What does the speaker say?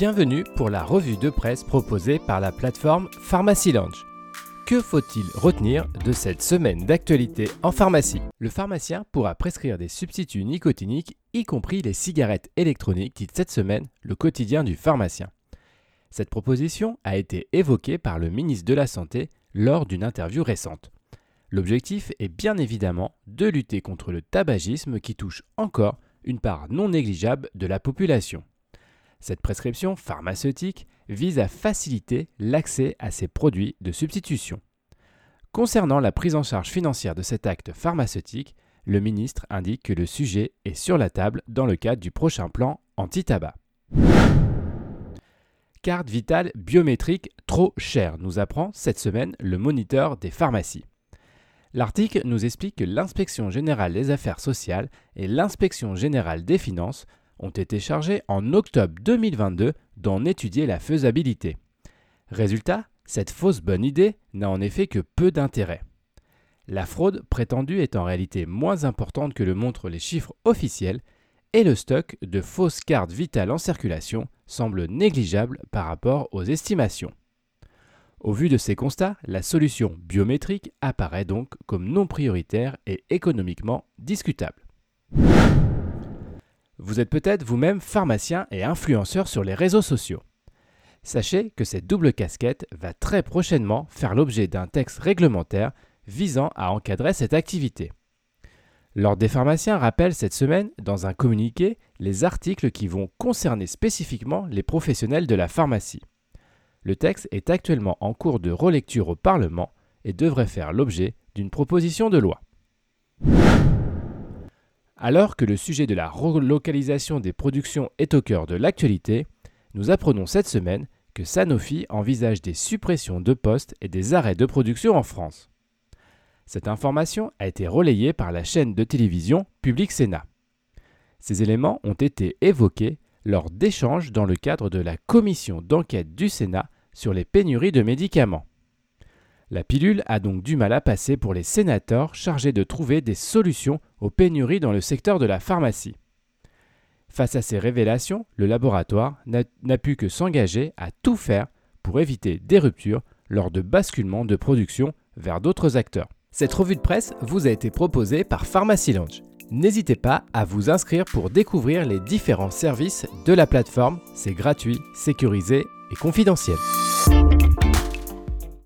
Bienvenue pour la revue de presse proposée par la plateforme Pharmacy Lounge. Que faut-il retenir de cette semaine d'actualité en pharmacie? Le pharmacien pourra prescrire des substituts nicotiniques, y compris les cigarettes électroniques, dit cette semaine le quotidien du pharmacien. Cette proposition a été évoquée par le ministre de la Santé lors d'une interview récente. L'objectif est bien évidemment de lutter contre le tabagisme qui touche encore une part non négligeable de la population. Cette prescription pharmaceutique vise à faciliter l'accès à ces produits de substitution. Concernant la prise en charge financière de cet acte pharmaceutique, le ministre indique que le sujet est sur la table dans le cadre du prochain plan anti-tabac. Carte vitale biométrique trop chère, nous apprend cette semaine le moniteur des pharmacies. L'article nous explique que l'inspection générale des affaires sociales et l'inspection générale des finances ont été chargés en octobre 2022 d'en étudier la faisabilité. Résultat, cette fausse bonne idée n'a en effet que peu d'intérêt. La fraude prétendue est en réalité moins importante que le montrent les chiffres officiels et le stock de fausses cartes vitales en circulation semble négligeable par rapport aux estimations. Au vu de ces constats, la solution biométrique apparaît donc comme non prioritaire et économiquement discutable. Vous êtes peut-être vous-même pharmacien et influenceur sur les réseaux sociaux. Sachez que cette double casquette va très prochainement faire l'objet d'un texte réglementaire visant à encadrer cette activité. L'Ordre des pharmaciens rappelle cette semaine, dans un communiqué, les articles qui vont concerner spécifiquement les professionnels de la pharmacie. Le texte est actuellement en cours de relecture au Parlement et devrait faire l'objet d'une proposition de loi. Alors que le sujet de la relocalisation des productions est au cœur de l'actualité, nous apprenons cette semaine que Sanofi envisage des suppressions de postes et des arrêts de production en France. Cette information a été relayée par la chaîne de télévision Public Sénat. Ces éléments ont été évoqués lors d'échanges dans le cadre de la commission d'enquête du Sénat sur les pénuries de médicaments. La pilule a donc du mal à passer pour les sénateurs chargés de trouver des solutions aux pénuries dans le secteur de la pharmacie. Face à ces révélations, le laboratoire n'a pu que s'engager à tout faire pour éviter des ruptures lors de basculements de production vers d'autres acteurs. Cette revue de presse vous a été proposée par Pharmacy Lounge. N'hésitez pas à vous inscrire pour découvrir les différents services de la plateforme. C'est gratuit, sécurisé et confidentiel.